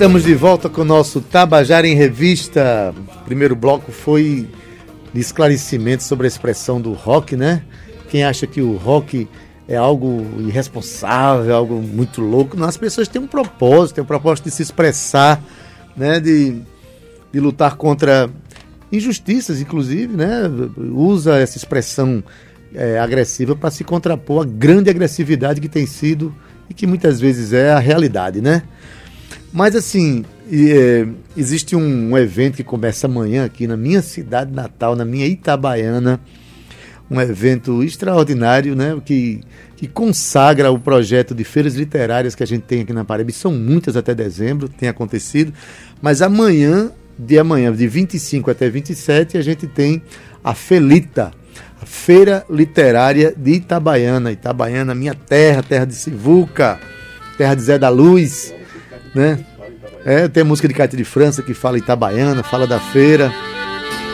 estamos de volta com o nosso Tabajara em Revista. O primeiro bloco foi de esclarecimento sobre a expressão do rock, né? Quem acha que o rock é algo irresponsável, algo muito louco. Não, as pessoas têm um propósito, têm um propósito de se expressar, né? De, de lutar contra injustiças, inclusive, né? Usa essa expressão é, agressiva para se contrapor à grande agressividade que tem sido e que muitas vezes é a realidade, né? Mas assim, é, existe um, um, evento que começa amanhã aqui na minha cidade natal, na minha Itabaiana, um evento extraordinário, né? Que, que consagra o projeto de feiras literárias que a gente tem aqui na Paraíba. São muitas até dezembro, tem acontecido. Mas amanhã, de amanhã, de 25 até 27, a gente tem a Felita, a Feira Literária de Itabaiana. Itabaiana, minha terra, terra de Sivuca, terra de Zé da Luz né? É, tem música de Cátia de França que fala Itabaiana, fala da feira.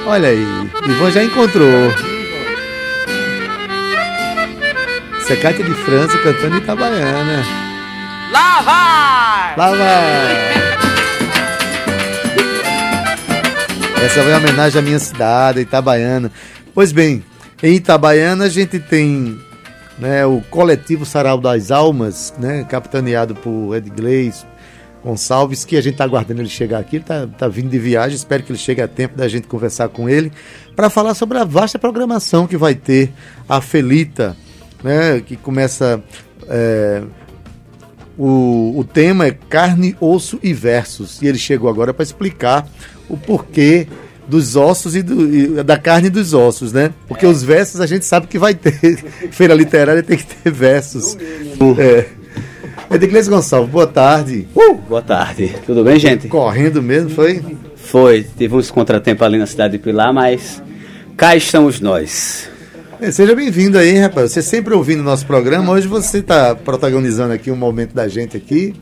Olha aí, Ivan já encontrou. Isso é Cátia de França cantando Itabaiana. Lá vai! Lá vai! Essa foi uma homenagem à minha cidade, Itabaiana. Pois bem, em Itabaiana a gente tem né, o coletivo Sarau das Almas, né, capitaneado por Ed Gleis, Gonçalves, que a gente está aguardando ele chegar aqui. Ele está tá vindo de viagem, espero que ele chegue a tempo da gente conversar com ele para falar sobre a vasta programação que vai ter a Felita, né, que começa. É, o, o tema é carne, osso e versos. E ele chegou agora para explicar o porquê dos ossos e, do, e, da carne e dos ossos, né? Porque é. os versos a gente sabe que vai ter. Feira literária tem que ter versos. É. Edglês Gonçalves, boa tarde. Uh, boa tarde. Tudo bem, gente? Correndo mesmo, foi? Foi. Tive uns contratempos ali na cidade de Pilar, mas cá estamos nós. É, seja bem-vindo aí, rapaz. Você sempre ouvindo o nosso programa. Hoje você está protagonizando aqui um momento da gente aqui.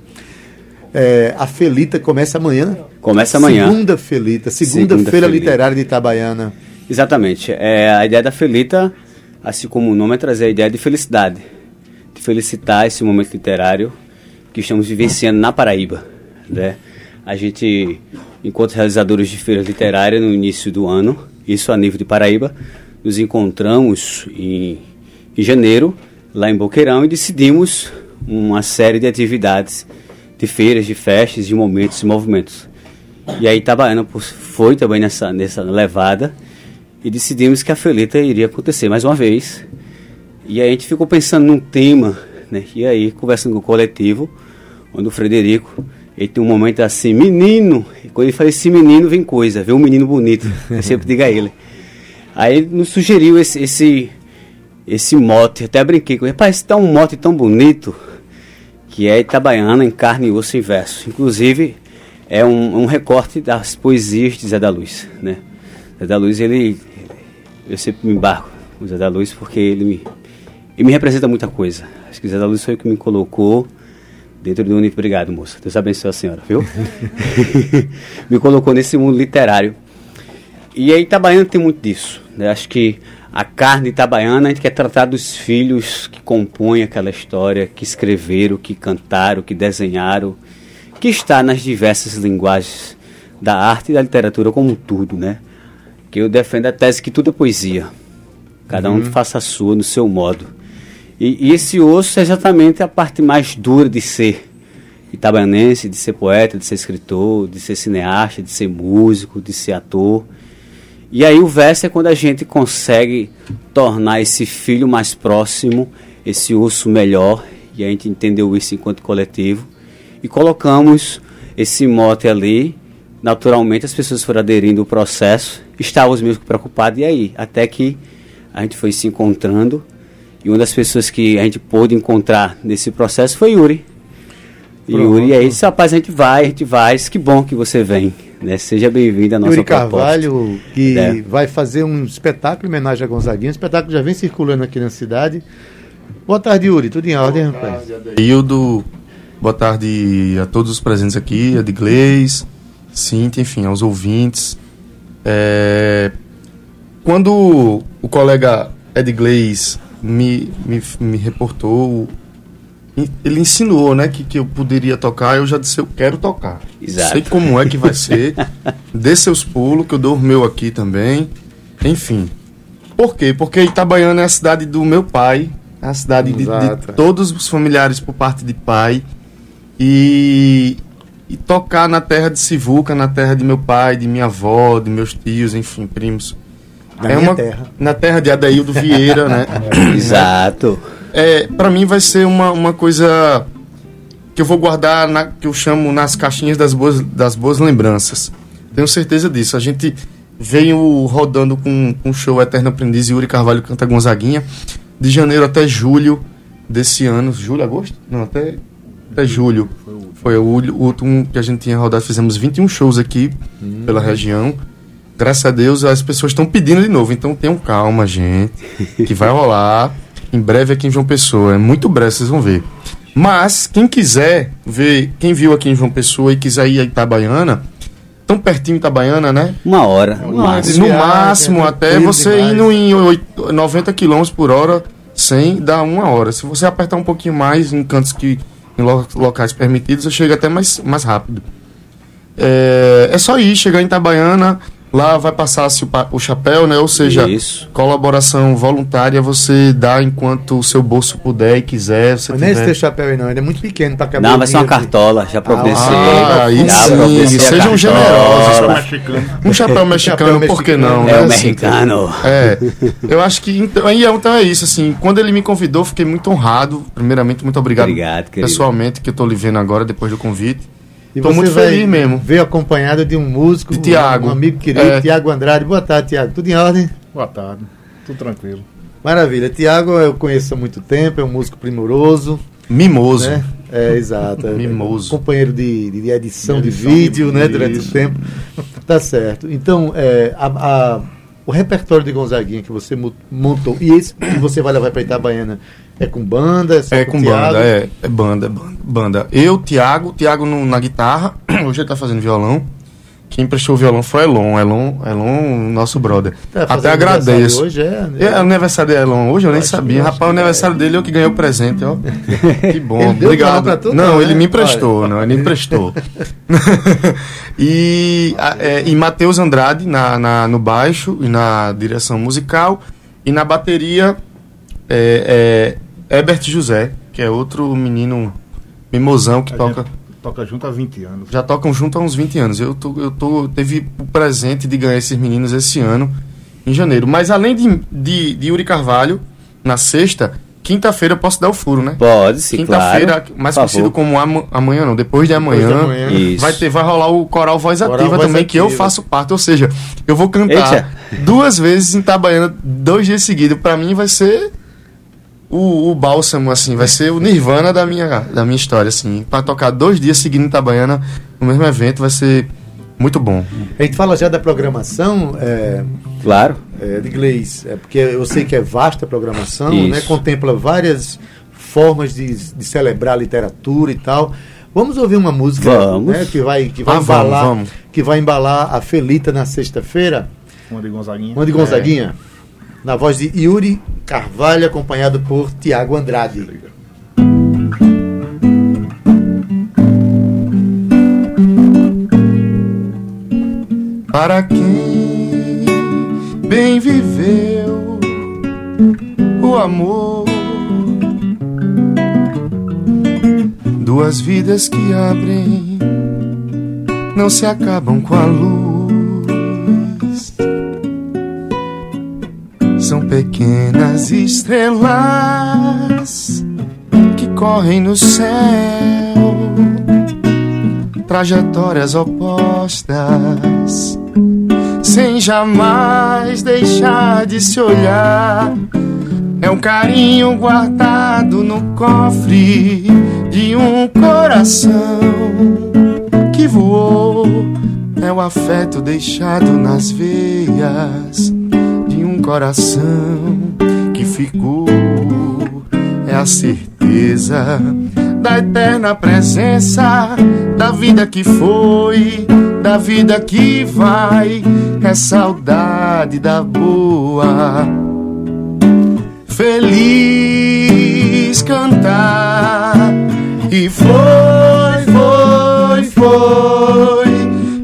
É, a Felita começa amanhã. Começa amanhã. Segunda Felita, segunda, segunda Feira Felita. Literária de Itabaiana. Exatamente. É, a ideia da Felita, assim como o nome, é trazer a ideia de felicidade felicitar esse momento literário que estamos vivenciando na Paraíba. Né? A gente, enquanto realizadores de feira literária no início do ano, isso a nível de Paraíba, nos encontramos em, em janeiro, lá em Boqueirão, e decidimos uma série de atividades, de feiras, de festas, de momentos e movimentos. E aí Itabaiana foi também nessa, nessa levada e decidimos que a Felita iria acontecer mais uma vez e aí a gente ficou pensando num tema, né? E aí, conversando com o coletivo, onde o Frederico, ele tem um momento assim, menino, e quando ele fala esse menino, vem coisa, vem um menino bonito, eu sempre digo a ele. Aí ele nos sugeriu esse, esse, esse mote, até brinquei com ele, rapaz, tá um mote tão bonito, que é Itabaiana em carne, osso e verso. Inclusive, é um, um recorte das poesias de Zé da Luz, né? Zé da Luz, ele, eu sempre me embarco com Zé da Luz, porque ele me e me representa muita coisa. Acho que Zé da Luz foi o que me colocou dentro do Unip. Obrigado, moça. Deus abençoe a senhora, viu? me colocou nesse mundo literário. E aí, Itabaiana tem muito disso. Né? Acho que a carne itabaiana, a gente quer tratar dos filhos que compõem aquela história, que escreveram, que cantaram, que desenharam, que está nas diversas linguagens da arte e da literatura como um tudo, né? Que eu defendo a tese que tudo é poesia. Cada uhum. um faça a sua no seu modo. E, e, esse osso é exatamente a parte mais dura de ser itabaianense, de ser poeta, de ser escritor, de ser cineasta, de ser músico, de ser ator. E aí o verso é quando a gente consegue tornar esse filho mais próximo, esse osso melhor, e a gente entendeu isso enquanto coletivo, e colocamos esse mote ali. Naturalmente as pessoas foram aderindo ao processo, estávamos mesmo preocupados, e aí? Até que a gente foi se encontrando e uma das pessoas que a gente pôde encontrar nesse processo foi Yuri. Pronto. Yuri, aí disse, rapaz, a gente vai, a gente vai, que bom que você vem. Né? Seja bem-vindo à nossa Yuri proposta. Carvalho, que é. vai fazer um espetáculo em homenagem a Gonzaguinha. O espetáculo já vem circulando aqui na cidade. Boa tarde, Yuri. Tudo em ordem, rapaz? Hildo, Boa tarde a todos os presentes aqui, a de Gleis, Cintia, enfim, aos ouvintes. É, quando o colega Ed Gleis me, me, me reportou, ele insinuou né, que, que eu poderia tocar, eu já disse, eu quero tocar. Exato. Sei como é que vai ser. Dê seus pulos, que eu dou o meu aqui também. Enfim. Por quê? Porque Itabaiana é a cidade do meu pai, é a cidade de, de todos os familiares por parte de pai. E, e tocar na terra de Sivuca, na terra de meu pai, de minha avó, de meus tios, enfim, primos. Na é minha uma, terra. Na terra de Adaildo Vieira, né? Exato. É, para mim vai ser uma, uma coisa que eu vou guardar, na, que eu chamo nas caixinhas das boas, das boas lembranças. Tenho certeza disso. A gente veio rodando com, com o show Eterno Aprendiz e Yuri Carvalho canta Gonzaguinha, de janeiro até julho desse ano. Julho, agosto? Não, até, até julho. Foi o, último que a gente tinha rodado. Fizemos 21 shows aqui pela região. Graças a Deus as pessoas estão pedindo de novo. Então tenham calma, gente. Que vai rolar. Em breve aqui em João Pessoa. É muito breve, vocês vão ver. Mas, quem quiser ver, quem viu aqui em João Pessoa e quiser ir a Itabaiana, tão pertinho Itabaiana, né? Uma hora. Uma No máximo. No viagem, máximo, é até você demais. indo em oito- 90 km por hora, sem dá uma hora. Se você apertar um pouquinho mais em cantos que. em lo- locais permitidos, você chega até mais, mais rápido. É, é só ir, chegar em Itabaiana, lá vai passar-se o, o chapéu, né? Ou seja, Isso. colaboração voluntária você dá enquanto o seu bolso puder e quiser. Você Mas nem esse tiver. teu chapéu aí não, ele é muito pequeno pra caber. Não, vai ser uma cartola. Já providenciei. Ah, aí já sim, providenciei a sejam generosos. mexicano. Um chapéu mexicano, Chapéu por que mexicano. não? É o né? mexicano. É, eu acho que então, aí, então é isso, assim, quando ele me convidou, fiquei muito honrado. Primeiramente, muito obrigado, Obrigado, querido. pessoalmente, que eu tô lhe vendo agora depois do convite. E você muito vai feliz mesmo. Veio acompanhado de um músico, De Tiago. um amigo querido, É. Tiago Andrade. Boa tarde, Tiago. Tudo em ordem? Boa tarde. Tudo tranquilo. Maravilha. Tiago eu conheço há muito tempo, é um músico primoroso, Mimoso. né? É, exato. é Mimoso. Companheiro de, de edição de, edição vídeo, de- né? Durante o tempo. Tá certo. Então, é, a- a- o repertório de Gonzaguinha que você montou, e esse que você vai levar para Itabaiana, é com banda? só É com Tiago? banda, é, é banda, é banda. Eu, Thiago, Thiago no- na guitarra, hoje ele tá fazendo violão. Quem prestou o violão foi Elon, Elon, Elon, nosso brother. Tá Até agradeço. Hoje é, né? É, é o aniversário de Elon hoje, eu nem Acho que- sabia. Rapaz, o aniversário dele eu que ganhei o presente, ó. Que bom, obrigado. tu, não, não, ele né? me emprestou, não, ele me emprestou. e é, e Matheus Andrade na, na- no baixo e na direção musical. E na bateria, é, é Herbert José, que é outro menino mimosão que A toca. toca junto há 20 anos. Já tocam junto há uns 20 anos. Eu, tô, eu tô, teve o presente de ganhar esses meninos esse ano, em janeiro. Mas além de, de, de Yuri Carvalho, na sexta, quinta-feira eu posso dar o furo, né? Pode, sim, Quinta-feira, claro. mais Por conhecido favor. como ama- amanhã, não, depois de amanhã. Depois de amanhã. Isso. Vai, ter, vai rolar o coral Voz Coral Ativa Voz também, que eu Ativa. faço parte. Ou seja, eu vou cantar Eita. duas vezes em Itabaiana, dois dias seguidos. Pra mim vai ser o, o bálsamo, assim, vai ser o nirvana da minha, da minha história, assim. Pra tocar dois dias seguindo em Itabaiana no mesmo evento vai ser muito bom. A gente fala já da programação é, Claro. É, de inglês, é, porque eu sei que é vasta a programação, Isso. né, contempla várias formas de, de celebrar a literatura e tal. Vamos ouvir uma música Vamos. né, que vai, que vai Ah, vamos, embalar, vamos. que vai embalar a Felita na sexta-feira, Uma de Gonzaguinha. uma de Gonzaguinha, na voz de Yuri Carvalho, acompanhado por Tiago Andrade. Para quem bem viveu o amor, duas vidas que abrem não se acabam com a luz. São pequenas estrelas que correm no céu. Trajetórias opostas, sem jamais deixar de se olhar. É um carinho guardado no cofre de um coração que voou. É o afeto deixado nas veias de um coração que ficou. É a certeza da eterna presença, da vida que foi, da vida que vai, é saudade da boa. Feliz cantar e foi, foi, foi,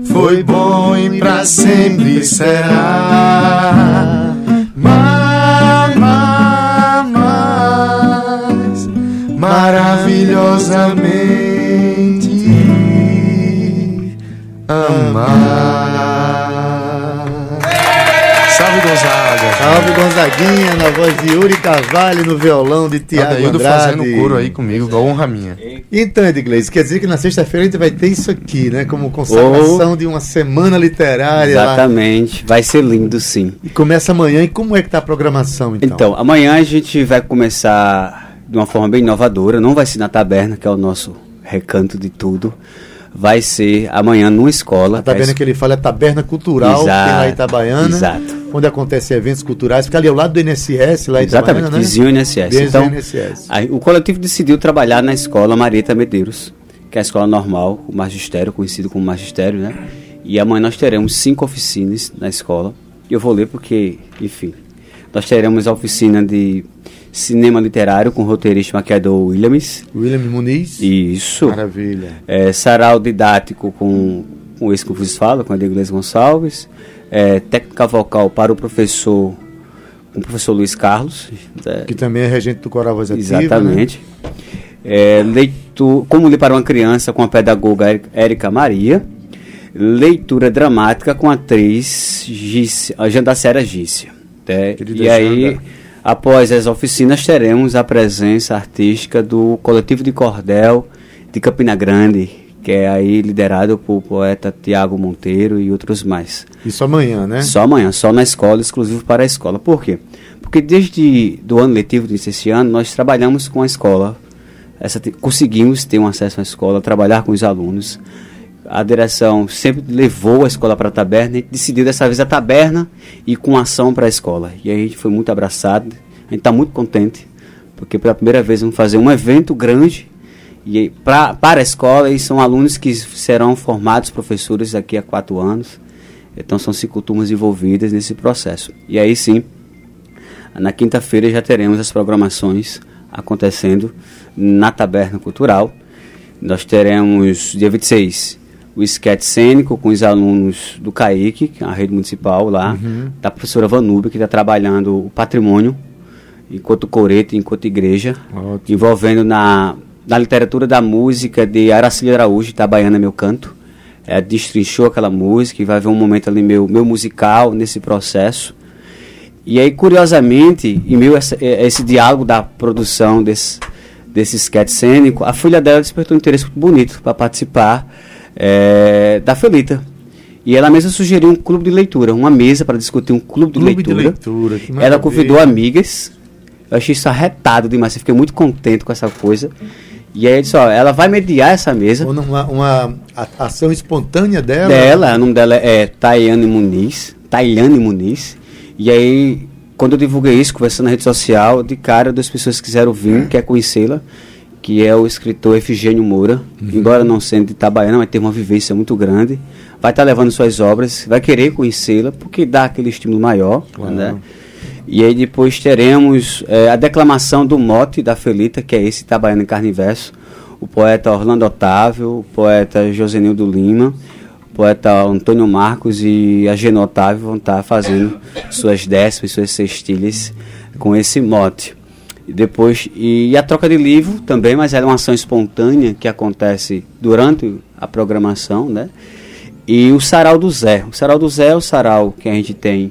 foi bom e pra sempre será. Mas, mas, maravilhosamente Gonzaga! Salve Gonzaguinha, na voz de Yuri Carvalho, no violão de Tiago Andrade. fazendo coro aí comigo, igual honra minha. Então, Edgley, quer dizer que na sexta-feira a gente vai ter isso aqui, né? Como consagração de uma semana literária. lá. Exatamente. Vai ser lindo, sim. E começa amanhã. E como é que tá a programação, então? Então, amanhã a gente vai começar de uma forma bem inovadora. Não vai ser na taberna, que é o nosso recanto de tudo. Vai ser amanhã numa escola. Tá vendo que ele fala é Taberna Cultural, que tem lá em Itabaiana. Exato. Onde acontecem eventos culturais. Fica ali ao lado do NSS, lá em Exatamente, Itabaiana, né? vizinho INSS. Vizinho Então, INSS. aí o coletivo decidiu trabalhar na escola Marieta Medeiros, que é a escola normal, o magistério, conhecido como magistério, né? E amanhã nós teremos cinco oficinas na escola. Eu vou ler porque, enfim, nós teremos a oficina de cinema literário com o roteirista maquiador Williams. William Muniz. Isso. Maravilha. É, sarau didático com, com esse que eu vos falo, com a Iglesias Gonçalves. É, técnica vocal para o professor, o professor Luiz Carlos. né? Que também é regente do Coral Voz Ativa. Exatamente. É, leitu- como ler para uma criança com a pedagoga Érica- Maria. Leitura dramática com a atriz Gícia, a Jandacera Gícia. né? E aí, Janda. após as oficinas, teremos a presença artística do Coletivo de Cordel de Campina Grande, que é aí liderado por poeta Tiago Monteiro e outros mais. Isso amanhã, né? Só amanhã, só na escola, exclusivo para a escola. Por quê? Porque desde do ano letivo desse ano, nós trabalhamos com a escola. Essa, conseguimos ter um acesso à escola, trabalhar com os alunos. A direção sempre levou a escola para a taberna e decidiu dessa vez a taberna e com ação para a escola. E aí a gente foi muito abraçado, a gente está muito contente, porque pela primeira vez vamos fazer um evento grande e pra, para a escola e são alunos que serão formados professores daqui a quatro anos. Então são cinco turmas envolvidas nesse processo. E aí sim, na quinta-feira já teremos as programações acontecendo na Taberna Cultural. Nós teremos dia 26 o esquete cênico com os alunos do CAIC, que é a rede municipal lá, da professora Vanúbia, que está trabalhando o patrimônio enquanto coreto, enquanto igreja, Ótimo. envolvendo na, na literatura da música de Aracílio Araújo, Itabaiana Meu Canto. É, destrinchou aquela música e vai ver um momento ali meu, meu musical nesse processo. E aí, curiosamente, em meio a essa- a esse diálogo da produção desse, desse sketch cênico, a filha dela despertou um interesse muito bonito para participar é, da Felita. E ela mesma sugeriu um clube de leitura, uma mesa para discutir um clube de Clube de leitura. leitura, que ela convidou amigas. Eu achei isso arretado demais, eu fiquei muito contente com essa coisa. E aí, disse, ó, ela vai mediar essa mesa Uma, uma ação espontânea dela. dela, o nome dela é Tayane Muniz, Tayane Muniz. E aí, quando eu divulguei isso, conversando na rede social, de cara, duas pessoas quiseram vir, quer conhecê-la, que é o escritor Efigênio Moura, embora não sendo de Itabaiana, mas tem uma vivência muito grande. Vai estar levando suas obras, vai querer conhecê-la, porque dá aquele estímulo maior, né? E aí depois teremos eh, a declamação do mote da Felita, que é esse Itabaiana em Carne e Verso, o poeta Orlando Otávio, o poeta Josenildo Lima, o poeta Antônio Marcos e a Geno Otávio vão estar fazendo suas décimas, suas sextilhas com esse mote. E depois, e a troca de livro também, mas é uma ação espontânea que acontece durante a programação, né? E o Sarau do Zé. O Sarau do Zé é o sarau que a gente tem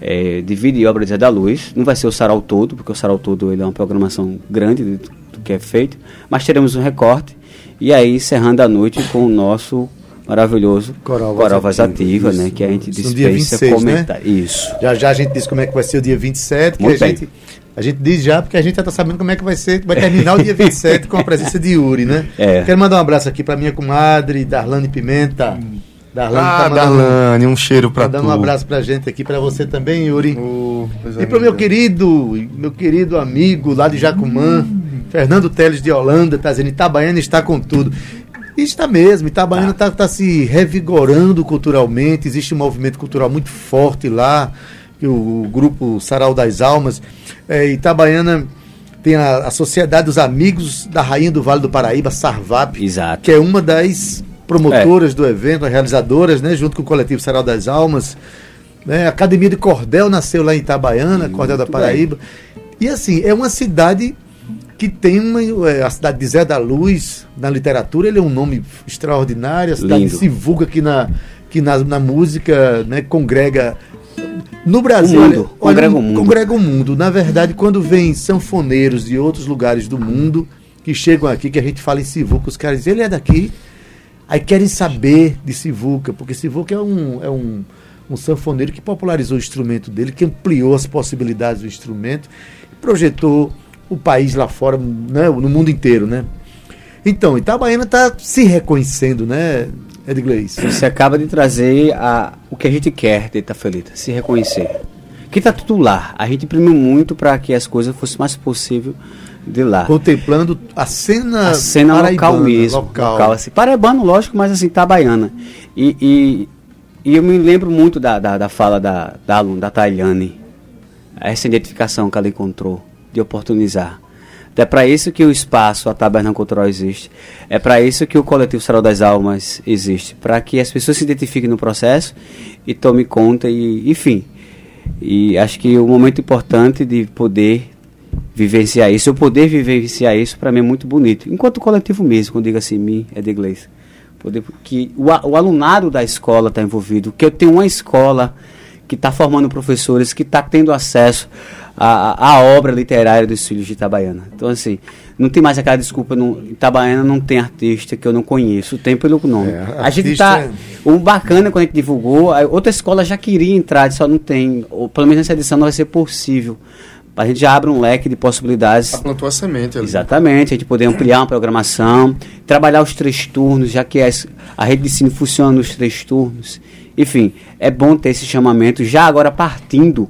é, de vida e obra de Zé da Luz. Não vai ser o sarau todo, porque o sarau todo ele é uma programação grande do, do que é feito, mas teremos um recorte. E aí, encerrando a noite com o nosso maravilhoso Coral Coral, Voz Ativa, Ativa, né? Que a gente dia dispensa 26, né? comentar. Isso. Já já a gente diz como é que vai ser o dia 27, que Muito a bem. gente, a gente diz já, porque a gente já está sabendo como é que vai ser, vai terminar o dia 27 com a presença de Yuri, né? É. Quero mandar um abraço aqui para minha comadre, Darlane Pimenta. Darlane Ah, tá mandando, Darlane, um cheiro pra tá dando tu. um abraço pra gente aqui, para você também, Yuri. Coisa E pro meu linda. querido, meu querido amigo lá de Jacumã, Fernando Teles de Holanda está dizendo Itabaiana está com tudo. E está mesmo, Itabaiana está tá se revigorando culturalmente, existe um movimento cultural muito forte lá, que o grupo Sarau das Almas. É, Itabaiana tem a, a Sociedade dos Amigos da Rainha do Vale do Paraíba, Sarvap, Exato. que é uma das promotoras do evento, as realizadoras, né, junto com o coletivo Sarau das Almas. Né, a Academia de Cordel nasceu lá em Itabaiana, Cordel da Paraíba. E assim, é uma cidade que tem uma, é, a cidade de Zé da Luz, na literatura, ele é um nome extraordinário, a cidade Lindo. se vulga que na, que na, na música né, congrega. No Brasil, O mundo, olha, congrega o mundo. congrega o mundo. Na verdade, quando vem sanfoneiros de outros lugares do mundo que chegam aqui, que a gente fala em Sivuca, os caras dizem, ele é daqui, aí querem saber de Sivuca, porque Sivuca é um, é um, um sanfoneiro que popularizou o instrumento dele, que ampliou as possibilidades do instrumento, projetou o país lá fora, né, no mundo inteiro, né? Então, Itabaiana está se reconhecendo, né, Edgleis? Você acaba de trazer a, o que a gente quer de Itafelita, se reconhecer. Que tá tudo lá. A gente imprimiu muito para que as coisas fossem mais possível de lá. Contemplando a cena, a cena local mesmo. Local. Local, assim, paraibano, lógico, mas assim, tabaiana. E, e, e eu me lembro muito da, da, da fala da, da aluna, da Tailiane. Essa identificação que ela encontrou de oportunizar. É para isso que o espaço, a Taberna Cultural existe. É para isso que o coletivo Sarau das Almas existe. Para que as pessoas se identifiquem no processo e tomem conta e, enfim. E acho que o momento importante de poder vivenciar isso, eu poder vivenciar isso, para mim é muito bonito. Enquanto coletivo mesmo, quando digo assim, mim, é de inglês. Poder, que o, o alunado da escola está envolvido, que eu tenho uma escola que está formando professores, que está tendo acesso à, à obra literária dos filhos de Itabaiana. Então, assim, não tem mais aquela desculpa, não, Itabaiana não tem artista que eu não conheço, tem pelo nome. É, a gente artista tá. é- O bacana quando a gente divulgou, a outra escola já queria entrar, só não tem. Ou pelo menos nessa edição não vai ser possível. A gente já abre um leque de possibilidades. Ela plantou a semente ali. Exatamente, a gente poder ampliar uma programação, trabalhar os três turnos, já que as- a rede de ensino funciona nos três turnos. Enfim, é bom ter esse chamamento já agora partindo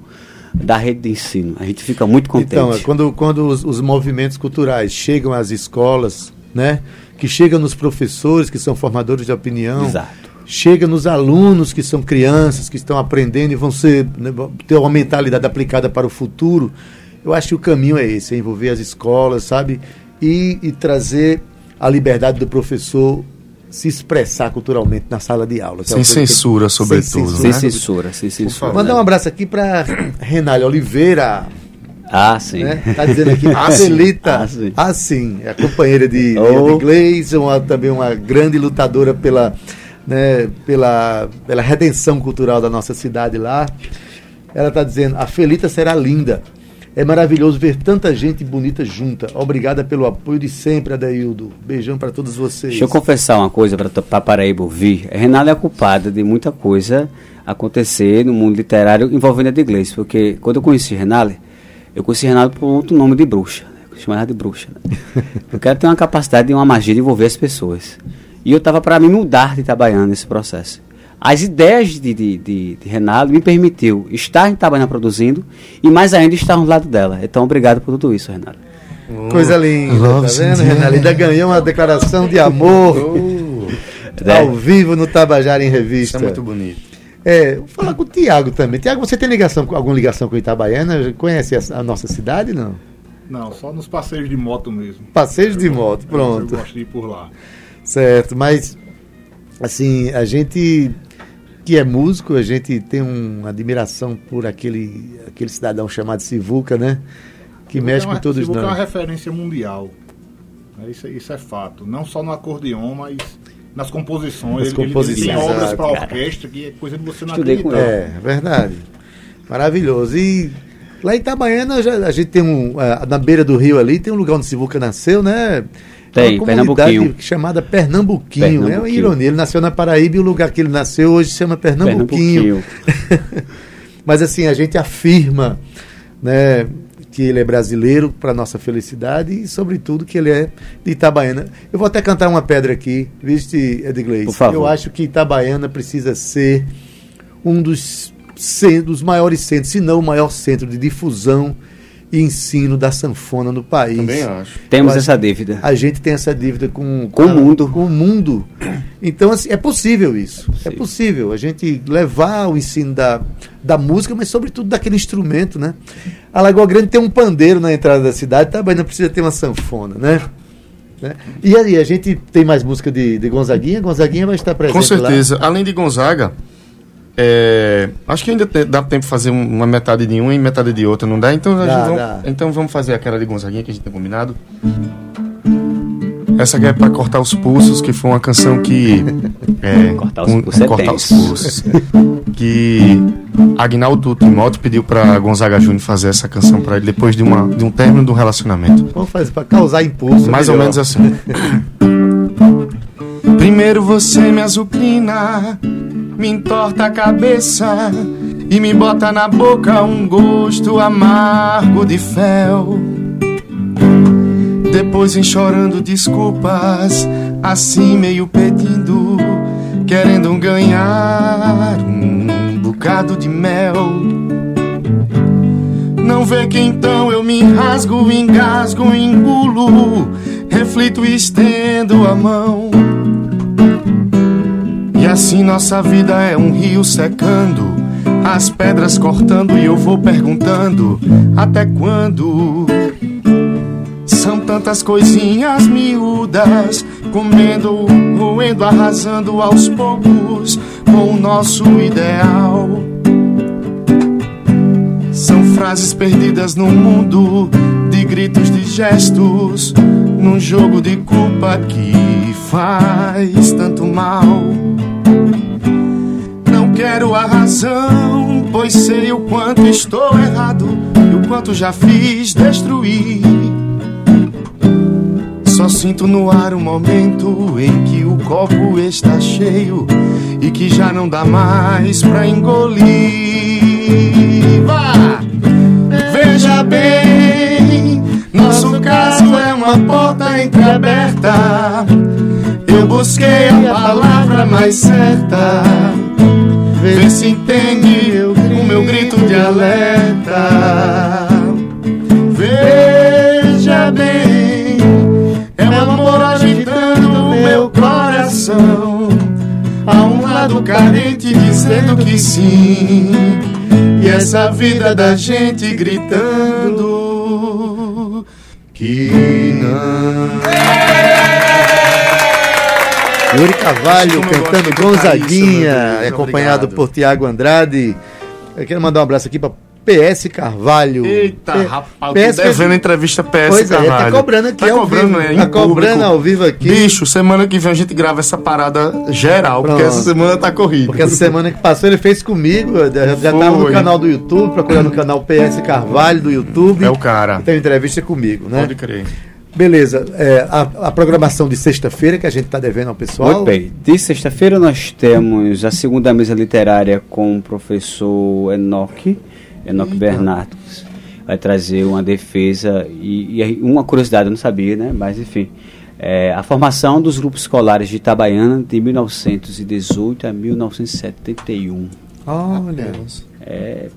da rede de ensino. A gente fica muito contente. Então, é quando, quando os, os movimentos culturais chegam às escolas, né? Que chegam nos professores, que são formadores de opinião, Exato. Chega nos alunos, que são crianças, que estão aprendendo e vão ser, né, ter uma mentalidade aplicada para o futuro. Eu acho que o caminho é esse, é envolver as escolas, sabe? E, e trazer a liberdade do professor se expressar culturalmente na sala de aula. é Sem que- censura, sobretudo, sem né? censura, sem censura. Mandar um abraço aqui para Renália Oliveira, Ah, sim. né? Tá dizendo aqui, a Ah, sim. Ah, sim. ah, sim, é a companheira de, Oh. de Gleison, também uma grande lutadora pela, né, pela, pela redenção cultural da nossa cidade lá. Ela está dizendo, a Felita será linda. É maravilhoso ver tanta gente bonita junta. Obrigada pelo apoio de sempre, Adaildo. Beijão para todos vocês. Deixa eu confessar uma coisa para Paraíba ouvir. Renata é culpada de muita coisa acontecer no mundo literário envolvendo a de inglês. Porque quando eu conheci Renale, eu conheci Renale por outro nome de bruxa. Né? Eu chamava ela de bruxa. Né? Porque ela tem uma capacidade de uma magia de envolver as pessoas. E eu estava para me mudar de Itabaiana nesse processo. As ideias de, de, de, de Renale me permitiu estar em Itabaiana produzindo e mais ainda estar no lado dela. Então, obrigado por tudo isso, Renale. Coisa linda, tá vendo? Ainda ganhou uma declaração de amor É. ao vivo no Tabajara em Isso Revista. é muito bonito. É, vou falar com o Tiago também. Tiago, você tem ligação, com- alguma ligação com Itabaiana? Conhece a, a nossa cidade, não? Não, só nos passeios de moto mesmo. Passeios de moto, Eu pronto. gosto de ir por lá. Certo, mas assim, a gente que é músico, a gente tem uma admiração por aquele, aquele cidadão chamado Sivuca, né? Que mexe é uma, com todos Sivuca é uma nós. referência mundial. É, Isso, é- isso é fato. Não só no acordeon, mas nas composições. Nas ele, composições, ele tem obras para orquestra que é coisa de você não Estudei com acreditar. É, verdade. Maravilhoso. E lá em Itabaiana já- a gente tem um. na beira do rio ali, tem um lugar onde Sivuca nasceu, né? Tem, uma comunidade Pernambuquinho. chamada Pernambuquinho. É uma Pernambuquinho. ironia. Ele nasceu na Paraíba e o lugar que ele nasceu hoje se chama Pernambuquinho. Mas assim, a gente afirma né, que ele é brasileiro para nossa felicidade e, sobretudo, que ele é de Itabaiana. Eu vou até cantar uma pedra aqui, viste, Edgley? Por favor. Eu acho que Itabaiana precisa ser um dos, dos maiores centros, se não o maior centro de difusão e ensino da sanfona no país. Também acho. Temos acho essa dívida. A gente tem essa dívida com, Com o mundo. Com o mundo. Então, assim, é possível isso. É Sim. possível a gente levar o ensino da, da música, mas sobretudo daquele instrumento, né? A Lagoa Grande tem um pandeiro na entrada da cidade, tá, mas não precisa ter uma sanfona, né? Né? E aí, a gente tem mais música de, de Gonzaguinha? Gonzaguinha vai estar presente Com lá. certeza. Além de Gonzaga, é, acho que ainda te- dá tempo de fazer um- uma metade de uma e metade de outra, não dá? Então, a Dá, vamos, dá. então vamos fazer aquela de Gonzaguinha que a gente tem combinado. Essa aqui é pra cortar os pulsos, que foi uma canção que. É, Cortar os pulsos é cortar os pulsos. que Agnaldo Timóteo pediu pra Gonzaga Júnior fazer essa canção pra ele depois de, uma, de um término de um relacionamento. Vamos fazer para causar impulso. Mais ou melhor. menos assim. Primeiro você me azucrina, me entorta a cabeça e me bota na boca um gosto amargo de fel. Depois vem chorando desculpas, assim meio pedindo, querendo ganhar um bocado de mel. Não vê que então eu me rasgo, engasgo, engulo, reflito e estendo a mão. E assim nossa vida é um rio secando, as pedras cortando e eu vou perguntando até quando. São tantas coisinhas miúdas, comendo, roendo, arrasando aos poucos com o nosso ideal. São frases perdidas no mundo de gritos, de gestos, num jogo de culpa que faz tanto mal. Quero a razão, pois sei o quanto estou errado e o quanto já fiz destruir. Só sinto no ar um momento em que o copo está cheio e que já não dá mais pra engolir. Vá! Veja bem, nosso caso é uma porta entreaberta. Eu busquei a palavra mais certa. Se entende o meu grito de alerta. Veja bem, é o amor agitando o meu coração. Há um lado carente dizendo que sim. E essa vida da gente gritando que não. Yuri Carvalho cantando Gonzaguinha, isso, Deus, acompanhado obrigado. por Tiago Andrade. Eu quero mandar um abraço aqui para PS Carvalho. Eita, P- rapaz, PS devendo entrevista PS Pois é, Carvalho. tá cobrando aqui Tá ao cobrando, vivo. né, Tá cobrando público. ao vivo aqui. Bicho, semana que vem a gente grava essa parada geral, porque Pronto. essa semana tá corrida. Porque essa semana que passou ele fez comigo, já já tava no canal do YouTube, procurando o canal PS Carvalho do YouTube. É o cara. Tem entrevista comigo, né? Pode crer. Beleza, é, a, a programação de sexta-feira que a gente tá devendo ao pessoal. Muito bem. De sexta-feira nós temos a segunda mesa literária com o professor Enoque, Enoque Bernardes. Vai trazer uma defesa e, e uma curiosidade, eu não sabia, né? Mas enfim. É, a formação dos grupos escolares de Itabaiana de 1918 a 1971. Olha, É,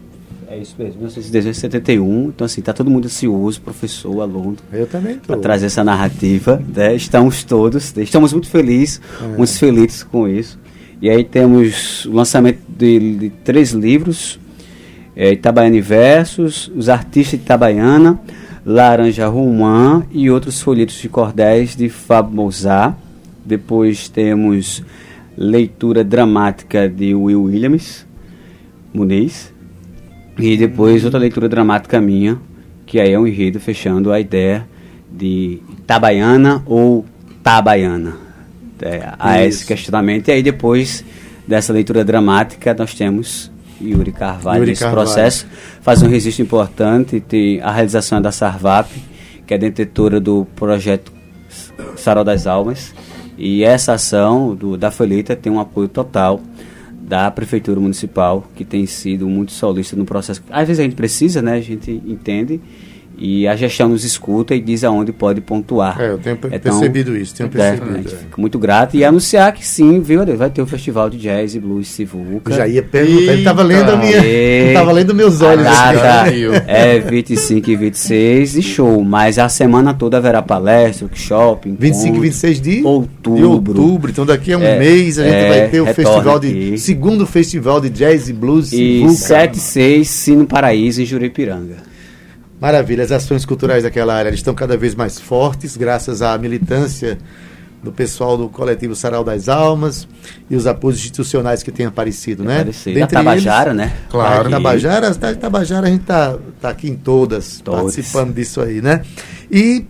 é isso mesmo, 1918 a 71. Então, assim, tá todo mundo ansioso, professor, aluno eu também tô. para trazer essa narrativa. Né? Estamos todos, estamos muito felizes, muito felizes com isso. E aí temos o lançamento de, de três livros, é, Itabaiana e Versos, Os Artistas de Itabaiana, Laranja Romã e outros folhetos de cordéis de Fábio Mozart. Depois temos leitura dramática de Will Williams, Muniz. E depois outra leitura dramática minha, que aí é um enredo fechando a ideia de Itabaiana ou Tabaiana. É, há esse questionamento. E aí depois dessa leitura dramática nós temos Yuri Carvalho Yuri nesse Carvalho. processo. Faz um registro importante, tem a realização da Sarvap, que é detentora do projeto Sarau das Almas. E essa ação do, da Folheta tem um apoio total da Prefeitura Municipal, que tem sido muito solista no processo. Às vezes a gente precisa, né? A gente entende. E a gestão nos escuta e diz aonde pode pontuar. É, eu tenho per- percebido isso, tenho é, percebido, é. fica muito grato e anunciar que sim, viu? Vai ter o festival de jazz e blues Sivuca. Eu já ia perguntar, ele estava lendo a minha. E- Tava lendo meus olhos. A data é 25 e 26 e show, mas a semana toda haverá palestra, workshop, 25 e encontro. 26 de Outubro. de outubro. Então daqui a um É, mês a gente é, vai ter o festival de aqui. segundo festival de jazz e blues E Sivuca. 7 e 6, Sino Paraíso, em Juripiranga. Maravilha, as ações culturais daquela área eles estão cada vez mais fortes, graças à militância do pessoal do coletivo Sarau das Almas e os apoios institucionais que têm aparecido, né? Aparecido. Da Tabajara, né? Claro. A Tabajara, a cidade de Tabajara a gente tá, tá aqui em todas, Todas. participando disso aí, né? E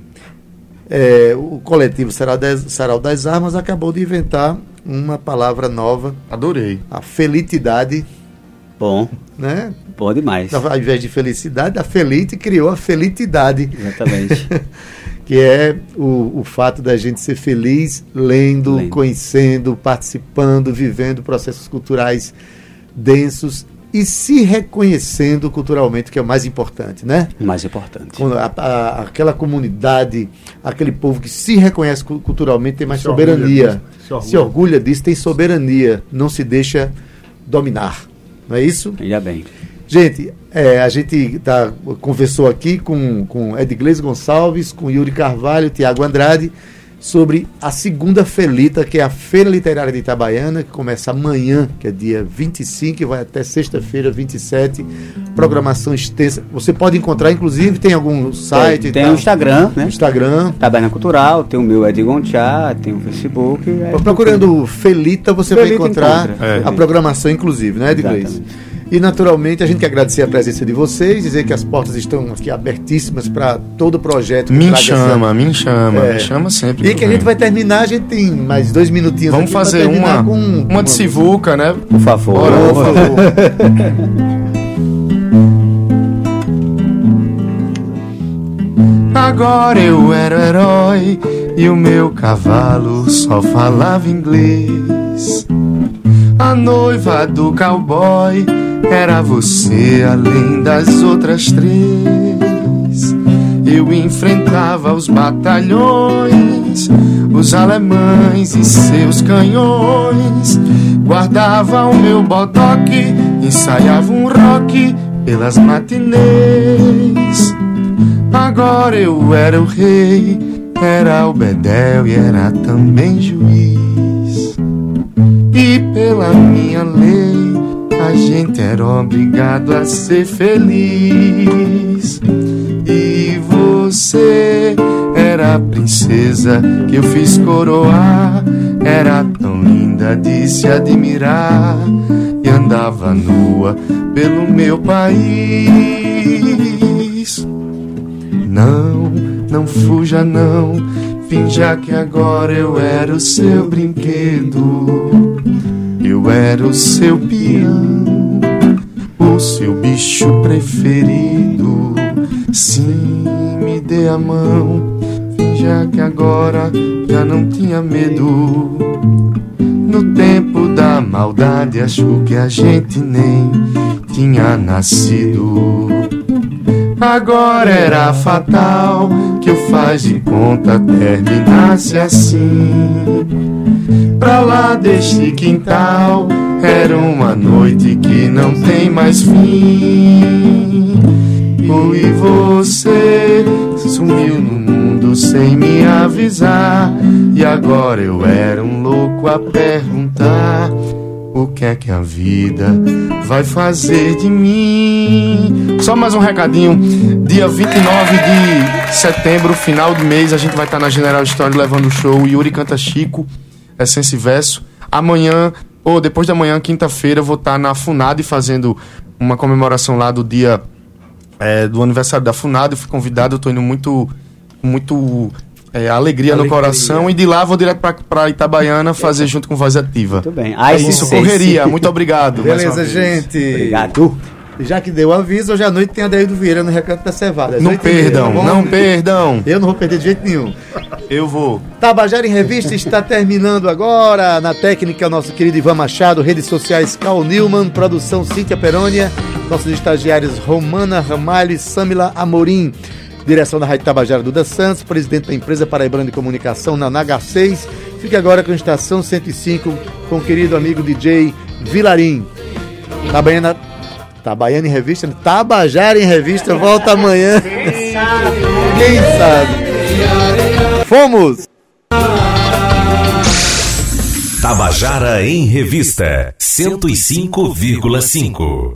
é, o coletivo Sarau das, Sarau das Armas acabou de inventar uma palavra nova, Adorei. a felitidade, Bom, né? bom demais. Ao invés de felicidade, a Felite criou a felitidade. Exatamente. que é o, o fato da gente ser feliz lendo, Lendo. conhecendo, participando, vivendo processos culturais densos e se reconhecendo culturalmente, que é o mais importante, né? O mais importante. Quando a- a- aquela comunidade, aquele povo que se reconhece cu- culturalmente tem mais Se orgulha soberania, disso, se orgulha. se orgulha disso, tem soberania, não se deixa dominar, não é isso? Ainda bem. Gente, é, a gente tá, conversou aqui com, com Edglês Gonçalves, com Yuri Carvalho, Tiago Andrade, sobre a segunda Felita, que é a Feira Literária de Itabaiana, que começa amanhã, que é dia 25, e vai até sexta-feira, 27. Programação extensa. Você pode encontrar, inclusive, tem algum site? tem o Instagram, né? Instagram. Taberna Cultural, tem o meu Ed Gonchá, tem o Facebook. é Procurando Felita, você vai Felita encontrar encontra. É. a programação, inclusive, né, Edglês? Exatamente. E naturalmente a gente quer agradecer a presença de vocês, dizer que as portas estão aqui abertíssimas para todo o projeto. que Me traga chama, essa- me chama, É. me chama sempre. E que a gente vai terminar, a gente tem mais dois minutinhos Vamos fazer terminar uma, com uma de Sivuca, né? Por favor. Bora, Por favor. Agora eu era herói e o meu cavalo só falava inglês. A noiva do cowboy era você além das outras três. Eu enfrentava os batalhões, os alemães e seus canhões. Guardava o meu bodoque, ensaiava um rock pelas matinês. Agora eu era o rei, era o bedel e era também juiz. E pela minha lei, a gente era obrigado a ser feliz. E você era a princesa que eu fiz coroar, era tão linda de se admirar. E andava nua pelo meu país. Não, não fuja não, finja que agora eu era o seu brinquedo. Eu era o seu peão, o seu bicho preferido. Sim, me dê a mão, finja que agora já não tinha medo. No tempo da maldade, acho que a gente nem tinha nascido. Agora era fatal que o faz de conta terminasse assim. Pra lá deste quintal era uma noite que não tem mais fim. E você sumiu no mundo sem me avisar. E agora eu era um louco a perguntar. O que é que a vida vai fazer de mim? Só mais um recadinho. Dia 29 de setembro, final do mês, a gente vai estar na General Store levando o show. Yuri canta Chico, Essência e Verso. Amanhã, ou depois da manhã, quinta-feira, eu vou estar na FUNAD fazendo uma comemoração lá do dia é, do aniversário da FUNAD. Eu fui convidado, eu tô indo muito, muito é, alegria, no Alegria. coração. E de lá vou direto pra, pra Itabaiana fazer junto com Voz Ativa. Muito bem. É Ai, isso, sim, correria. sim. Muito obrigado. Beleza, gente. Obrigado. Já que deu o aviso, hoje à noite tem Adeildo Vieira no Recanto da Cevada. Não perdam, tá não perdam. Eu não vou perder de jeito nenhum. Eu vou. Tabajara em Revista está terminando agora. Na técnica, nosso querido Ivan Machado, redes sociais Cal Newman, produção Cíntia Perônia, nossos estagiários Romana Ramalho e Samila Amorim. Direção da Rádio Tabajara Duda Santos, presidente da empresa Paraibana de Comunicação na Naga 6. Fique agora com a Estação 105 com o querido amigo DJ Vilarim. Tabaiana, Tabaiana em Revista, Tabajara em Revista, volta amanhã. Quem sabe? Quem sabe? Fomos! Tabajara em Revista 105,5